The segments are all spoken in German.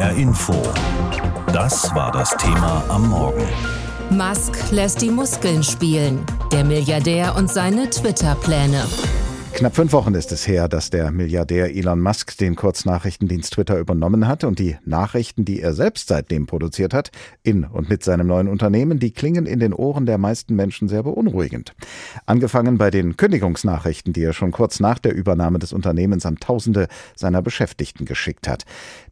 HR Info. Das war das Thema am Morgen. Musk lässt die Muskeln spielen. Der Milliardär und seine Twitter-Pläne. Knapp fünf Wochen ist es her, dass der Milliardär Elon Musk den Kurznachrichtendienst Twitter übernommen hat und die Nachrichten, die er selbst seitdem produziert hat, in und mit seinem neuen Unternehmen, die klingen in den Ohren der meisten Menschen sehr beunruhigend. Angefangen bei den Kündigungsnachrichten, die er schon kurz nach der Übernahme des Unternehmens an Tausende seiner Beschäftigten geschickt hat.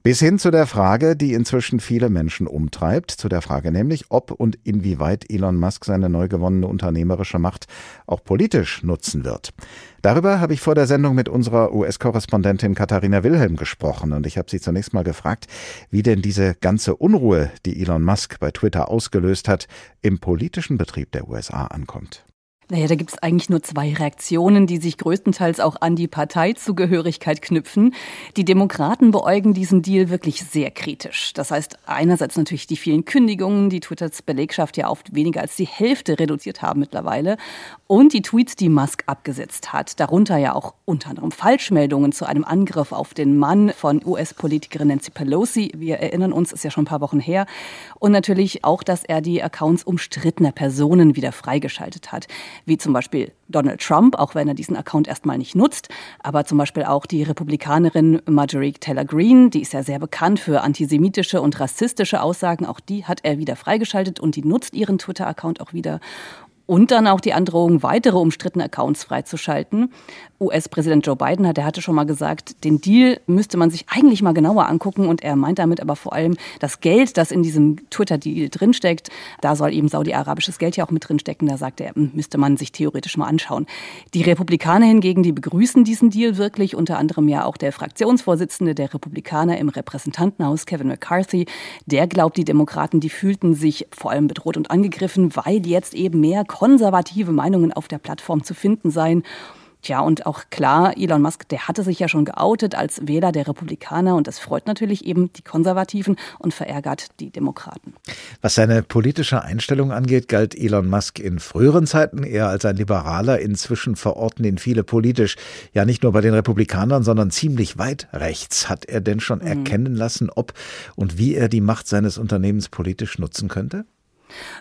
Bis hin zu der Frage, die inzwischen viele Menschen umtreibt, zu der Frage nämlich, ob und inwieweit Elon Musk seine neu gewonnene unternehmerische Macht auch politisch nutzen wird. Darüber habe ich vor der Sendung mit unserer US-Korrespondentin Katharina Wilhelm gesprochen und ich habe sie zunächst mal gefragt, wie denn diese ganze Unruhe, die Elon Musk bei Twitter ausgelöst hat, im politischen Betrieb der USA ankommt. Naja, da gibt es eigentlich nur zwei Reaktionen, die sich größtenteils auch an die Parteizugehörigkeit knüpfen. Die Demokraten beäugen diesen Deal wirklich sehr kritisch. Das heißt, einerseits natürlich die vielen Kündigungen, die Twitters Belegschaft ja oft weniger als die Hälfte reduziert haben mittlerweile. Und die Tweets, die Musk abgesetzt hat. Darunter ja auch unter anderem Falschmeldungen zu einem Angriff auf den Mann von US-Politikerin Nancy Pelosi. Wir erinnern uns, ist ja schon ein paar Wochen her. Und natürlich auch, dass er die Accounts umstrittener Personen wieder freigeschaltet hat wie zum Beispiel Donald Trump, auch wenn er diesen Account erstmal nicht nutzt, aber zum Beispiel auch die Republikanerin Marjorie Taylor Greene, die ist ja sehr bekannt für antisemitische und rassistische Aussagen, auch die hat er wieder freigeschaltet und die nutzt ihren Twitter-Account auch wieder. Und dann auch die Androhung, weitere umstrittene Accounts freizuschalten. US-Präsident Joe Biden hat, der hatte schon mal gesagt, den Deal müsste man sich eigentlich mal genauer angucken. Und er meint damit aber vor allem das Geld, das in diesem Twitter-Deal drinsteckt. Da soll eben saudi-arabisches Geld ja auch mit drinstecken. Da sagt er, hm, müsste man sich theoretisch mal anschauen. Die Republikaner hingegen, die begrüßen diesen Deal wirklich. Unter anderem ja auch der Fraktionsvorsitzende der Republikaner im Repräsentantenhaus, Kevin McCarthy. Der glaubt, die Demokraten, die fühlten sich vor allem bedroht und angegriffen, weil jetzt eben mehr konservative Meinungen auf der Plattform zu finden seien. Tja, und auch klar, Elon Musk, der hatte sich ja schon geoutet als Wähler der Republikaner und das freut natürlich eben die Konservativen und verärgert die Demokraten. Was seine politische Einstellung angeht, galt Elon Musk in früheren Zeiten eher als ein Liberaler. Inzwischen verorten ihn viele politisch, ja nicht nur bei den Republikanern, sondern ziemlich weit rechts. Hat er denn schon mhm. erkennen lassen, ob und wie er die Macht seines Unternehmens politisch nutzen könnte?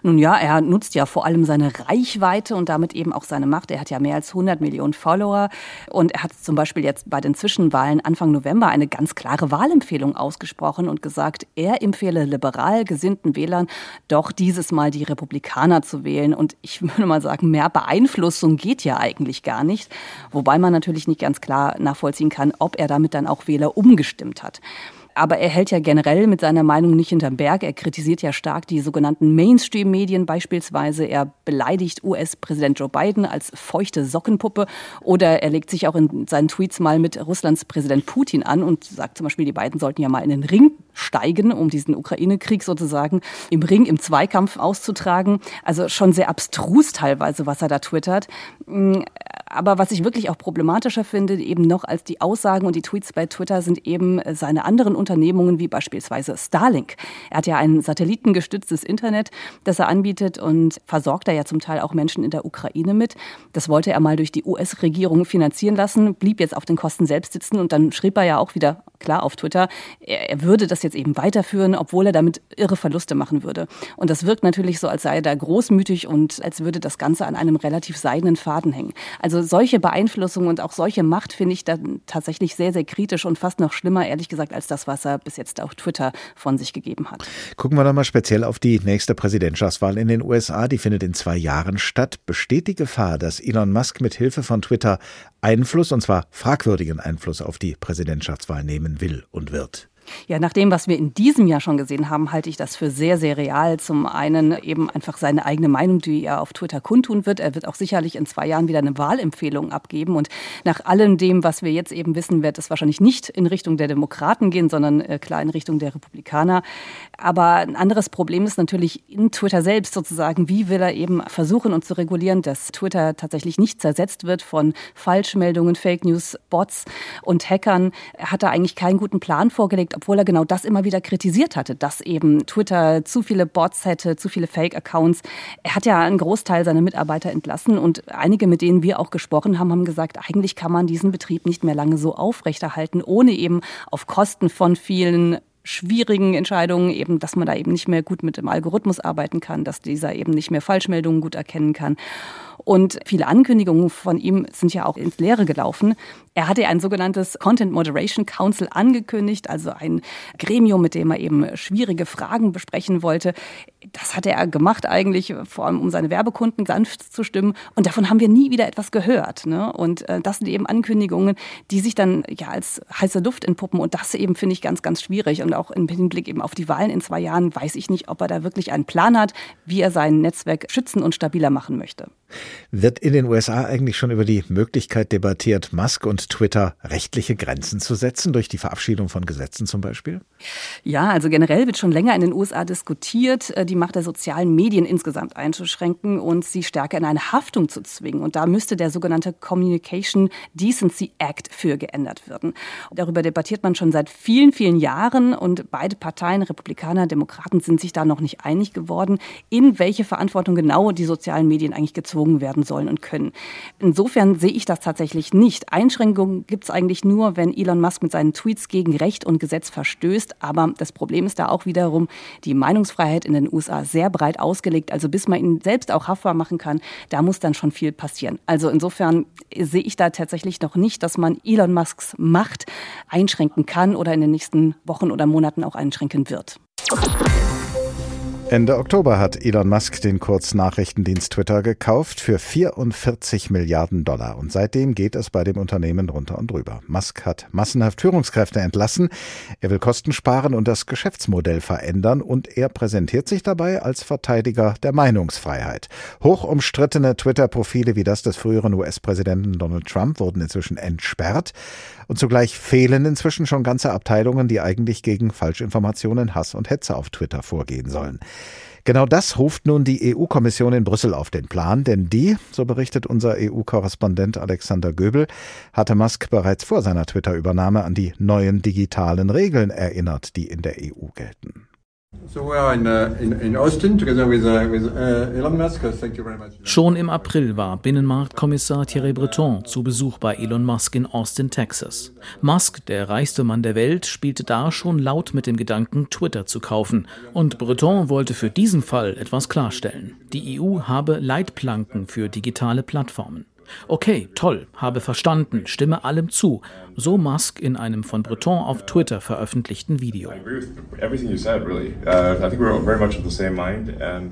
Nun ja, er nutzt ja vor allem seine Reichweite und damit eben auch seine Macht. Er hat ja mehr als 100 Millionen Follower und er hat zum Beispiel jetzt bei den Zwischenwahlen Anfang November eine ganz klare Wahlempfehlung ausgesprochen und gesagt, er empfehle liberal gesinnten Wählern doch dieses Mal die Republikaner zu wählen. Und ich würde mal sagen, mehr Beeinflussung geht ja eigentlich gar nicht. Wobei man natürlich nicht ganz klar nachvollziehen kann, ob er damit dann auch Wähler umgestimmt hat. Aber er hält ja generell mit seiner Meinung nicht hinterm Berg. Er kritisiert ja stark die sogenannten Mainstream-Medien beispielsweise. Er beleidigt US-Präsident Joe Biden als feuchte Sockenpuppe oder er legt sich auch in seinen Tweets mal mit Russlands Präsident Putin an und sagt zum Beispiel, die beiden sollten ja mal in den Ring steigen, um diesen Ukraine-Krieg sozusagen im Ring, im Zweikampf auszutragen. Also schon sehr abstrus teilweise, was er da twittert. Aber was ich wirklich auch problematischer finde, eben noch als die Aussagen und die Tweets bei Twitter, sind eben seine anderen Unternehmungen, wie beispielsweise Starlink. Er hat ja ein satellitengestütztes Internet, das er anbietet und versorgt da ja zum Teil auch Menschen in der Ukraine mit. Das wollte er mal durch die US-Regierung finanzieren lassen, blieb jetzt auf den Kosten selbst sitzen und dann schrieb er ja auch wieder klar auf Twitter, er, würde das jetzt eben weiterführen, obwohl er damit irre Verluste machen würde. Und das wirkt natürlich so, als sei er da großmütig und als würde das Ganze an einem relativ seidenen Faden hängen. Also solche Beeinflussung und auch solche Macht finde ich dann tatsächlich sehr, sehr kritisch und fast noch schlimmer, ehrlich gesagt, als das, was er bis jetzt auf Twitter von sich gegeben hat. Gucken wir doch mal speziell auf die nächste Präsidentschaftswahl in den USA. Die findet in zwei Jahren statt. Besteht die Gefahr, dass Elon Musk mit Hilfe von Twitter Einfluss, und zwar fragwürdigen Einfluss auf die Präsidentschaftswahl nehmen will und wird? Ja, nach dem, was wir in diesem Jahr schon gesehen haben, halte ich das für sehr, sehr real. Zum einen eben einfach seine eigene Meinung, die er auf Twitter kundtun wird. Er wird auch sicherlich in zwei Jahren wieder eine Wahlempfehlung abgeben. Und nach allem dem, was wir jetzt eben wissen, wird es wahrscheinlich nicht in Richtung der Demokraten gehen, sondern äh, klar in Richtung der Republikaner. Aber ein anderes Problem ist natürlich in Twitter selbst sozusagen, wie will er eben versuchen und zu regulieren, dass Twitter tatsächlich nicht zersetzt wird von Falschmeldungen, Fake News, Bots und Hackern. Er hat da eigentlich keinen guten Plan vorgelegt, obwohl er genau das immer wieder kritisiert hatte, dass eben Twitter zu viele Bots hätte, zu viele Fake-Accounts. Er hat ja einen Großteil seiner Mitarbeiter entlassen und einige, mit denen wir auch gesprochen haben, haben gesagt, eigentlich kann man diesen Betrieb nicht mehr lange so aufrechterhalten, ohne eben auf Kosten von vielen schwierigen Entscheidungen, eben, dass man da eben nicht mehr gut mit dem Algorithmus arbeiten kann, dass dieser eben nicht mehr Falschmeldungen gut erkennen kann. Und viele Ankündigungen von ihm sind ja auch ins Leere gelaufen. Er hatte ein sogenanntes Content Moderation Council angekündigt, also ein Gremium, mit dem er eben schwierige Fragen besprechen wollte. Das hatte er gemacht eigentlich, vor allem um seine Werbekunden sanft zu stimmen. Und davon haben wir nie wieder etwas gehört. Ne? Und äh, das sind eben Ankündigungen, die sich dann ja als heiße Luft entpuppen. Und das eben finde ich ganz, ganz schwierig. Und auch im Hinblick eben auf die Wahlen in zwei Jahren weiß ich nicht, ob er da wirklich einen Plan hat, wie er sein Netzwerk schützen und stabiler machen möchte. Wird in den USA eigentlich schon über die Möglichkeit debattiert, Musk und Twitter rechtliche Grenzen zu setzen, durch die Verabschiedung von Gesetzen zum Beispiel? Ja, also generell wird schon länger in den USA diskutiert, äh, die Macht der sozialen Medien insgesamt einzuschränken und sie stärker in eine Haftung zu zwingen. Und da müsste der sogenannte Communication Decency Act für geändert werden. Darüber debattiert man schon seit vielen, vielen Jahren und beide Parteien, Republikaner, Demokraten, sind sich da noch nicht einig geworden, in welche Verantwortung genau die sozialen Medien eigentlich gezogen werden sollen und können. Insofern sehe ich das tatsächlich nicht. Einschränkungen gibt es eigentlich nur, wenn Elon Musk mit seinen Tweets gegen Recht und Gesetz verstößt. Aber das Problem ist da auch wiederum die Meinungsfreiheit in den USA sehr breit ausgelegt. Also bis man ihn selbst auch haftbar machen kann, da muss dann schon viel passieren. Also insofern sehe ich da tatsächlich noch nicht, dass man Elon Musks Macht einschränken kann oder in den nächsten Wochen oder Monaten auch einschränken wird. Ende Oktober hat Elon Musk den Kurznachrichtendienst Twitter gekauft für 44 Milliarden Dollar. Und seitdem geht es bei dem Unternehmen runter und drüber. Musk hat massenhaft Führungskräfte entlassen. Er will Kosten sparen und das Geschäftsmodell verändern. Und er präsentiert sich dabei als Verteidiger der Meinungsfreiheit. Hoch umstrittene Twitter-Profile wie das des früheren US-Präsidenten Donald Trump wurden inzwischen entsperrt. Und zugleich fehlen inzwischen schon ganze Abteilungen, die eigentlich gegen Falschinformationen, Hass und Hetze auf Twitter vorgehen sollen. Genau das ruft nun die EU-Kommission in Brüssel auf den Plan, denn die, so berichtet unser EU-Korrespondent Alexander Göbel, hatte Musk bereits vor seiner Twitter-Übernahme an die neuen digitalen Regeln erinnert, die in der EU gelten. Schon im April war Binnenmarktkommissar Thierry Breton zu Besuch bei Elon Musk in Austin, Texas. Musk, der reichste Mann der Welt, spielte da schon laut mit dem Gedanken, Twitter zu kaufen. Und Breton wollte für diesen Fall etwas klarstellen. Die EU habe Leitplanken für digitale Plattformen. Okay, toll, habe verstanden, stimme allem zu. So Musk in einem von Breton auf Twitter veröffentlichten Video. Uh,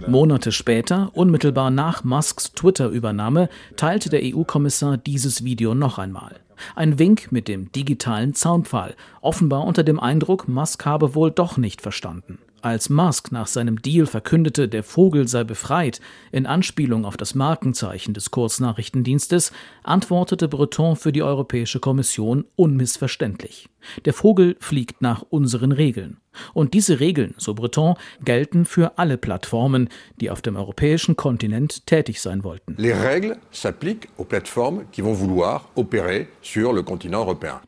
Monate später, unmittelbar nach Musks Twitter-Übernahme, teilte der EU-Kommissar dieses Video noch einmal. Ein Wink mit dem digitalen Zaunpfahl, offenbar unter dem Eindruck, Musk habe wohl doch nicht verstanden. Als Musk nach seinem Deal verkündete, der Vogel sei befreit, in Anspielung auf das Markenzeichen des Kurznachrichtendienstes, antwortete Breton für die Europäische Kommission unmissverständlich. Der Vogel fliegt nach unseren Regeln. Und diese Regeln, so Breton, gelten für alle Plattformen, die auf dem europäischen Kontinent tätig sein wollten.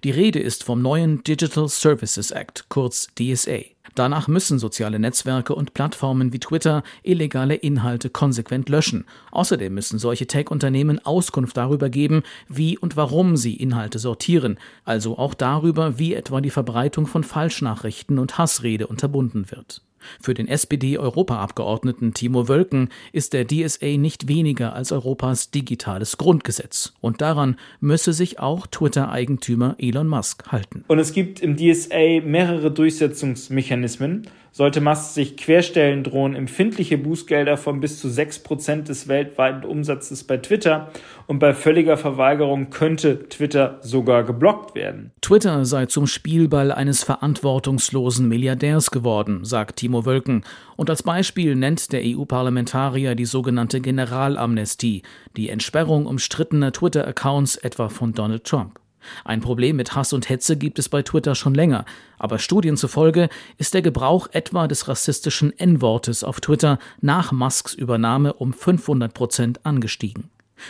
Die Rede ist vom neuen Digital Services Act, kurz DSA. Danach müssen soziale Netzwerke und Plattformen wie Twitter illegale Inhalte konsequent löschen. Außerdem müssen solche Tech-Unternehmen Auskunft darüber geben, wie und warum sie Inhalte sortieren, also auch darüber, wie etwa die Verbreitung von Falschnachrichten und Hassrede unterbunden wird. Für den SPD-Europaabgeordneten Timo Wölken ist der DSA nicht weniger als Europas digitales Grundgesetz. Und daran müsse sich auch Twitter-Eigentümer Elon Musk halten. Und es gibt im DSA mehrere Durchsetzungsmechanismen. Sollte Musk sich querstellen, drohen empfindliche Bußgelder von bis zu 6% des weltweiten Umsatzes bei Twitter und bei völliger Verweigerung könnte Twitter sogar geblockt werden. Twitter sei zum Spielball eines verantwortungslosen Milliardärs geworden, sagt Timo Wölken. Und als Beispiel nennt der EU-Parlamentarier die sogenannte Generalamnestie, die Entsperrung umstrittener Twitter-Accounts etwa von Donald Trump. Ein Problem mit Hass und Hetze gibt es bei Twitter schon länger, aber Studien zufolge ist der Gebrauch etwa des rassistischen N-Wortes auf Twitter nach Musks Übernahme um 500 Prozent angestiegen.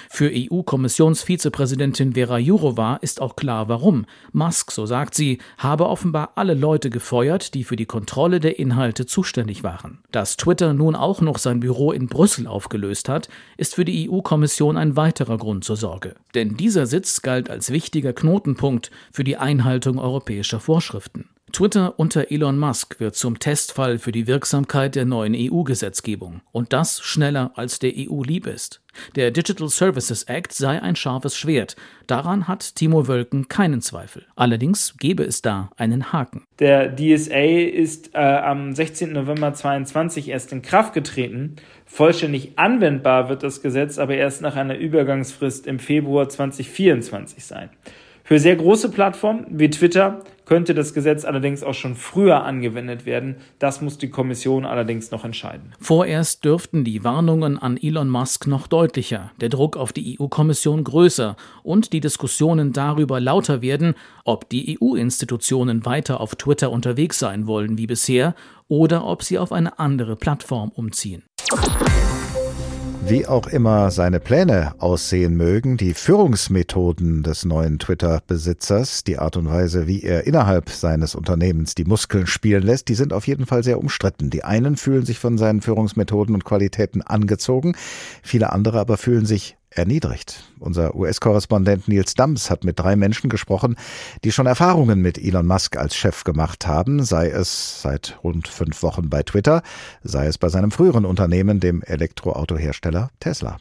Für EU-Kommissionsvizepräsidentin Vera Jourova ist auch klar, warum. Musk, so sagt sie, habe offenbar alle Leute gefeuert, die für die Kontrolle der Inhalte zuständig waren. Dass Twitter nun auch noch sein Büro in Brüssel aufgelöst hat, ist für die EU-Kommission ein weiterer Grund zur Sorge. Denn dieser Sitz galt als wichtiger Knotenpunkt für die Einhaltung europäischer Vorschriften. Twitter unter Elon Musk wird zum Testfall für die Wirksamkeit der neuen EU-Gesetzgebung. Und das schneller als der EU lieb ist. Der Digital Services Act sei ein scharfes Schwert. Daran hat Timo Wölken keinen Zweifel. Allerdings gäbe es da einen Haken. Der DSA ist äh, am 16. November 2022 erst in Kraft getreten. Vollständig anwendbar wird das Gesetz aber erst nach einer Übergangsfrist im Februar 2024 sein. Für sehr große Plattformen wie Twitter könnte das Gesetz allerdings auch schon früher angewendet werden. Das muss die Kommission allerdings noch entscheiden. Vorerst dürften die Warnungen an Elon Musk noch deutlicher, der Druck auf die EU-Kommission größer und die Diskussionen darüber lauter werden, ob die EU-Institutionen weiter auf Twitter unterwegs sein wollen wie bisher oder ob sie auf eine andere Plattform umziehen. Wie auch immer seine Pläne aussehen mögen, die Führungsmethoden des neuen Twitter-Besitzers, die Art und Weise, wie er innerhalb seines Unternehmens die Muskeln spielen lässt, die sind auf jeden Fall sehr umstritten. Die einen fühlen sich von seinen Führungsmethoden und Qualitäten angezogen, viele andere aber fühlen sich erniedrigt. Unser US-Korrespondent Nils Dams hat mit drei Menschen gesprochen, die schon Erfahrungen mit Elon Musk als Chef gemacht haben, sei es seit rund fünf Wochen bei Twitter, sei es bei seinem früheren Unternehmen, dem Elektroautohersteller Tesla.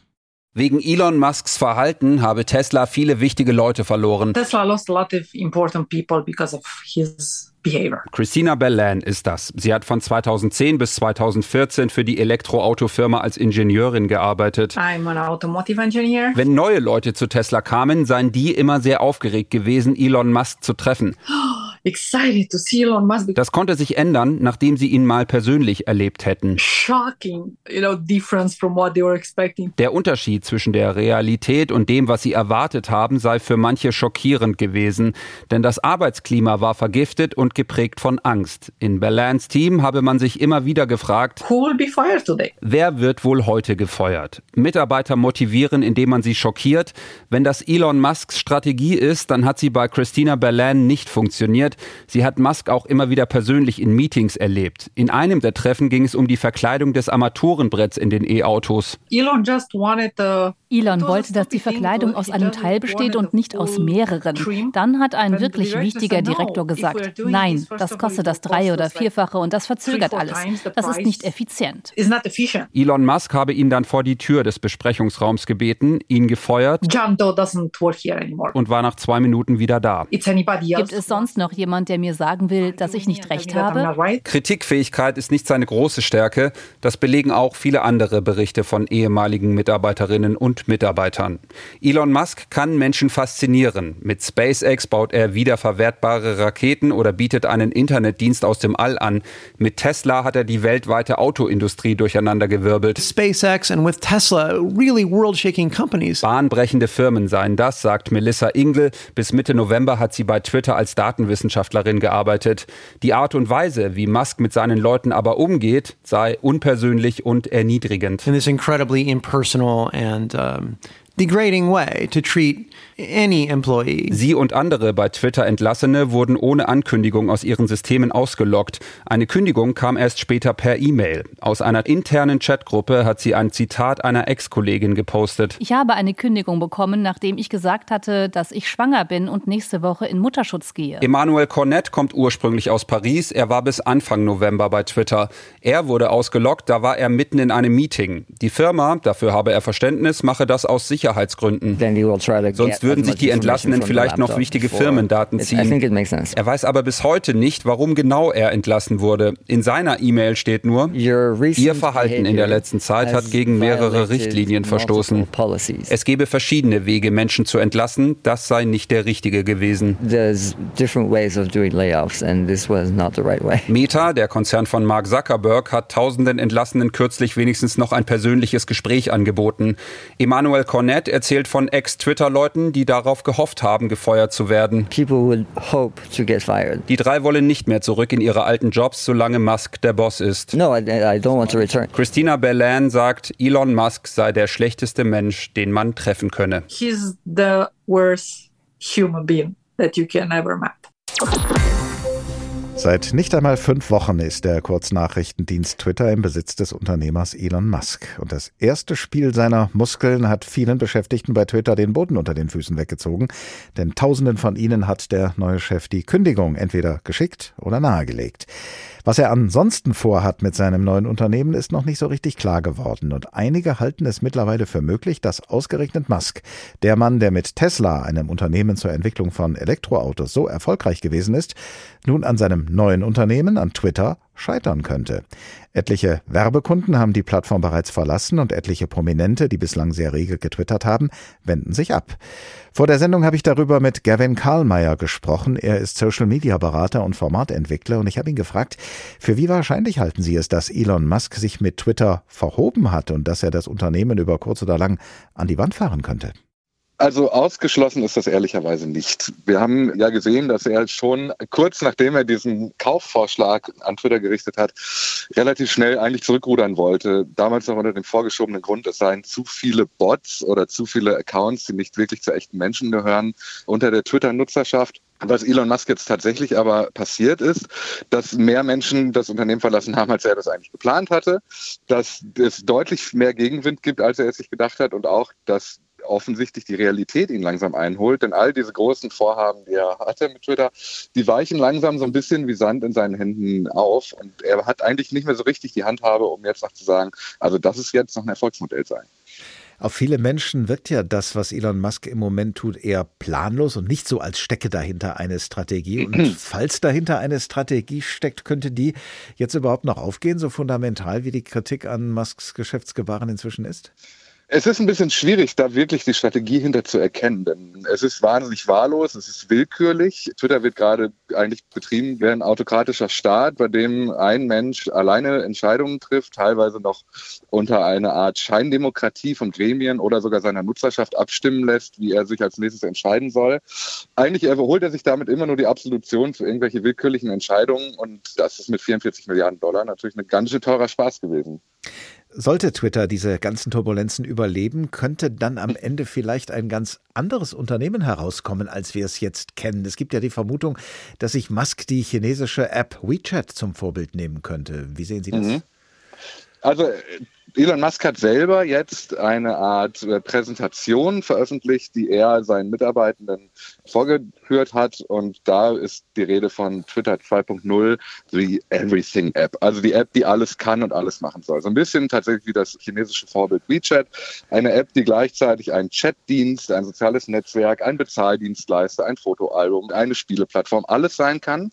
Wegen Elon Musks Verhalten habe Tesla viele wichtige Leute verloren. Tesla lost a lot of important people because of his behavior. Christina Bellan ist das. Sie hat von 2010 bis 2014 für die Elektroautofirma als Ingenieurin gearbeitet. I'm an automotive engineer. Wenn neue Leute zu Tesla kamen, seien die immer sehr aufgeregt gewesen, Elon Musk zu treffen. Excited to see Elon Musk. Das konnte sich ändern, nachdem sie ihn mal persönlich erlebt hätten. Shocking, you know, difference from what they were expecting. Der Unterschied zwischen der Realität und dem, was sie erwartet haben, sei für manche schockierend gewesen, denn das Arbeitsklima war vergiftet und geprägt von Angst. In Bellans Team habe man sich immer wieder gefragt, Who will be fired today? wer wird wohl heute gefeuert? Mitarbeiter motivieren, indem man sie schockiert. Wenn das Elon Musks Strategie ist, dann hat sie bei Christina Bellan nicht funktioniert. Sie hat Musk auch immer wieder persönlich in Meetings erlebt. In einem der Treffen ging es um die Verkleidung des Armaturenbretts in den E-Autos. Elon just wanted the Elon wollte, dass die Verkleidung aus einem Teil besteht und nicht aus mehreren. Dann hat ein wirklich wichtiger Direktor gesagt, nein, das kostet das Drei- oder Vierfache und das verzögert alles. Das ist nicht effizient. is not efficient. Elon Musk habe ihn dann vor die Tür des Besprechungsraums gebeten, ihn gefeuert und war nach zwei Minuten wieder da. Gibt es sonst noch jemand, der mir sagen will, dass ich nicht recht habe? Kritikfähigkeit ist nicht seine große Stärke. Das belegen auch viele andere Berichte von ehemaligen Mitarbeiterinnen und Mitarbeitern. Elon Musk kann Menschen faszinieren. Mit SpaceX baut er wiederverwertbare Raketen oder bietet einen Internetdienst aus dem All an. Mit Tesla hat er die weltweite Autoindustrie durcheinandergewirbelt. SpaceX and with Tesla, really world shaking companies. Bahnbrechende Firmen seien das, sagt Melissa Ingel. Bis Mitte November hat sie bei Twitter als Datenwissenschaftlerin gearbeitet. Die Art und Weise, wie Musk mit seinen Leuten aber umgeht, sei unpersönlich und erniedrigend. In this incredibly impersonal and um, degrading way to treat any employee. Sie und andere bei Twitter Entlassene wurden ohne Ankündigung aus ihren Systemen ausgelockt. Eine Kündigung kam erst später per E-Mail. Aus einer internen Chatgruppe hat sie ein Zitat einer Ex-Kollegin gepostet. Ich habe eine Kündigung bekommen, nachdem ich gesagt hatte, dass ich schwanger bin und nächste Woche in Mutterschutz gehe. Emmanuel Cornet kommt ursprünglich aus Paris. Er war bis Anfang November bei Twitter. Er wurde ausgelockt, da war er mitten in einem Meeting. Die Firma, dafür habe er Verständnis, mache das aus Sicherheitsgründen. Sonst würden sich die Entlassenen vielleicht noch wichtige Firmendaten ziehen. Er weiß aber bis heute nicht, warum genau er entlassen wurde. In seiner E-Mail steht nur, Ihr Verhalten in der letzten Zeit hat gegen mehrere Richtlinien verstoßen. Es gebe verschiedene Wege, Menschen zu entlassen. Das sei nicht der richtige gewesen. Meta, der Konzern von Mark Zuckerberg, hat tausenden Entlassenen kürzlich wenigstens noch ein persönliches Gespräch angeboten. Emmanuel Cornet erzählt von Ex-Twitter-Leuten, die darauf gehofft haben, gefeuert zu werden. Die drei wollen nicht mehr zurück in ihre alten Jobs, solange Musk der Boss ist. Christina Bellan sagt, Elon Musk sei der schlechteste Mensch, den man treffen könne. He's the worst human being that you can ever meet. Seit nicht einmal fünf Wochen ist der Kurznachrichtendienst Twitter im Besitz des Unternehmers Elon Musk. Und das erste Spiel seiner Muskeln hat vielen Beschäftigten bei Twitter den Boden unter den Füßen weggezogen. Denn Tausenden von ihnen hat der neue Chef die Kündigung entweder geschickt oder nahegelegt. Was er ansonsten vorhat mit seinem neuen Unternehmen, ist noch nicht so richtig klar geworden. Und einige halten es mittlerweile für möglich, dass ausgerechnet Musk, der Mann, der mit Tesla, einem Unternehmen zur Entwicklung von Elektroautos, so erfolgreich gewesen ist, nun an seinem neuen Unternehmen, an Twitter, scheitern könnte. Etliche Werbekunden haben die Plattform bereits verlassen und etliche Prominente, die bislang sehr rege getwittert haben, wenden sich ab. Vor der Sendung habe ich darüber mit Gavin Karlmeier gesprochen. Er ist Social Media Berater und Formatentwickler und ich habe ihn gefragt, für wie wahrscheinlich halten Sie es, dass Elon Musk sich mit Twitter verhoben hat und dass er das Unternehmen über kurz oder lang an die Wand fahren könnte? Also ausgeschlossen ist das ehrlicherweise nicht. Wir haben ja gesehen, dass er schon kurz nachdem er diesen Kaufvorschlag an Twitter gerichtet hat, relativ schnell eigentlich zurückrudern wollte. Damals noch unter dem vorgeschobenen Grund, es seien zu viele Bots oder zu viele Accounts, die nicht wirklich zu echten Menschen gehören, unter der Twitter-Nutzerschaft. Was Elon Musk jetzt tatsächlich aber passiert ist, dass mehr Menschen das Unternehmen verlassen haben, als er das eigentlich geplant hatte, dass es deutlich mehr Gegenwind gibt, als er es sich gedacht hat und auch, dass offensichtlich die Realität ihn langsam einholt. Denn all diese großen Vorhaben, die er hatte mit Twitter, die weichen langsam so ein bisschen wie Sand in seinen Händen auf. Und er hat eigentlich nicht mehr so richtig die Handhabe, um jetzt noch zu sagen, also das ist jetzt noch ein Erfolgsmodell sein. Auf viele Menschen wirkt ja das, was Elon Musk im Moment tut, eher planlos und nicht so, als stecke dahinter eine Strategie. Und falls dahinter eine Strategie steckt, könnte die jetzt überhaupt noch aufgehen, so fundamental wie die Kritik an Musks Geschäftsgebaren inzwischen ist? Es ist ein bisschen schwierig, da wirklich die Strategie hinter zu erkennen, denn es ist wahnsinnig wahllos, es ist willkürlich. Twitter wird gerade eigentlich betrieben wie ein autokratischer Staat, bei dem ein Mensch alleine Entscheidungen trifft, teilweise noch unter einer Art Scheindemokratie von Gremien oder sogar seiner Nutzerschaft abstimmen lässt, wie er sich als nächstes entscheiden soll. Eigentlich erholt er sich damit immer nur die Absolution für irgendwelche willkürlichen Entscheidungen und das ist mit 44 Milliarden Dollar natürlich ein ganz schön teurer Spaß gewesen. Sollte Twitter diese ganzen Turbulenzen überleben, könnte dann am Ende vielleicht ein ganz anderes Unternehmen herauskommen, als wir es jetzt kennen. Es gibt ja die Vermutung, dass sich Musk die chinesische App WeChat zum Vorbild nehmen könnte. Wie sehen Sie das? Mhm. Also Elon Musk hat selber jetzt eine Art äh, Präsentation veröffentlicht, die er seinen Mitarbeitenden vorgeführt hat. Und da ist die Rede von Twitter 2.0, die Everything App. Also die App, die alles kann und alles machen soll. So ein bisschen tatsächlich wie das chinesische Vorbild WeChat. Eine App, die gleichzeitig ein Chatdienst, ein soziales Netzwerk, ein Bezahldienstleister, ein Fotoalbum, eine Spieleplattform, alles sein kann.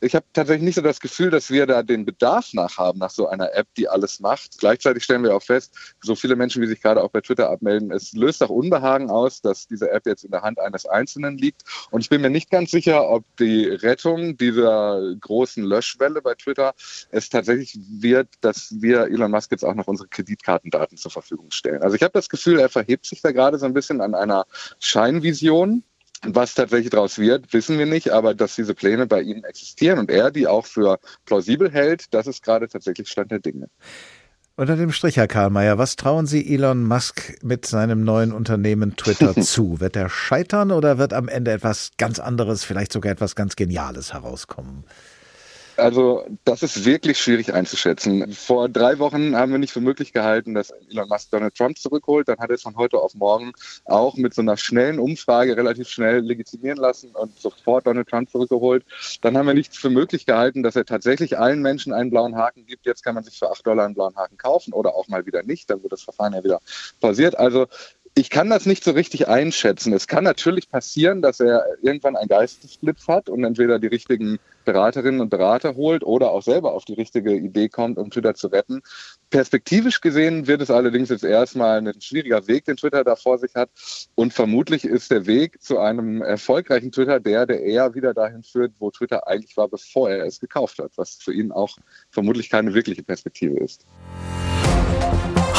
Ich habe tatsächlich nicht so das Gefühl, dass wir da den Bedarf nach haben, nach so einer App, die alles macht. Gleichzeitig stellen wir auch fest, so viele Menschen, wie sich gerade auch bei Twitter abmelden, es löst auch Unbehagen aus, dass diese App jetzt in der Hand eines Einzelnen liegt. Und ich bin mir nicht ganz sicher, ob die Rettung dieser großen Löschwelle bei Twitter es tatsächlich wird, dass wir Elon Musk jetzt auch noch unsere Kreditkartendaten zur Verfügung stellen. Also ich habe das Gefühl, er verhebt sich da gerade so ein bisschen an einer Scheinvision. Was tatsächlich daraus wird, wissen wir nicht, aber dass diese Pläne bei ihm existieren und er die auch für plausibel hält, das ist gerade tatsächlich Stand der Dinge. Unter dem Strich, Herr Karlmeier, was trauen Sie Elon Musk mit seinem neuen Unternehmen Twitter zu? Wird er scheitern oder wird am Ende etwas ganz anderes, vielleicht sogar etwas ganz Geniales herauskommen? Also das ist wirklich schwierig einzuschätzen. Vor drei Wochen haben wir nicht für möglich gehalten, dass Elon Musk Donald Trump zurückholt. Dann hat er es von heute auf morgen auch mit so einer schnellen Umfrage relativ schnell legitimieren lassen und sofort Donald Trump zurückgeholt. Dann haben wir nichts für möglich gehalten, dass er tatsächlich allen Menschen einen blauen Haken gibt. Jetzt kann man sich für acht Dollar einen blauen Haken kaufen oder auch mal wieder nicht. Dann wird das Verfahren ja wieder pausiert. Also ich kann das nicht so richtig einschätzen. Es kann natürlich passieren, dass er irgendwann einen Geistesblitz hat und entweder die richtigen Beraterinnen und Berater holt oder auch selber auf die richtige Idee kommt, um Twitter zu retten. Perspektivisch gesehen wird es allerdings jetzt erstmal ein schwieriger Weg, den Twitter da vor sich hat. Und vermutlich ist der Weg zu einem erfolgreichen Twitter der, der eher wieder dahin führt, wo Twitter eigentlich war, bevor er es gekauft hat, was für ihn auch vermutlich keine wirkliche Perspektive ist.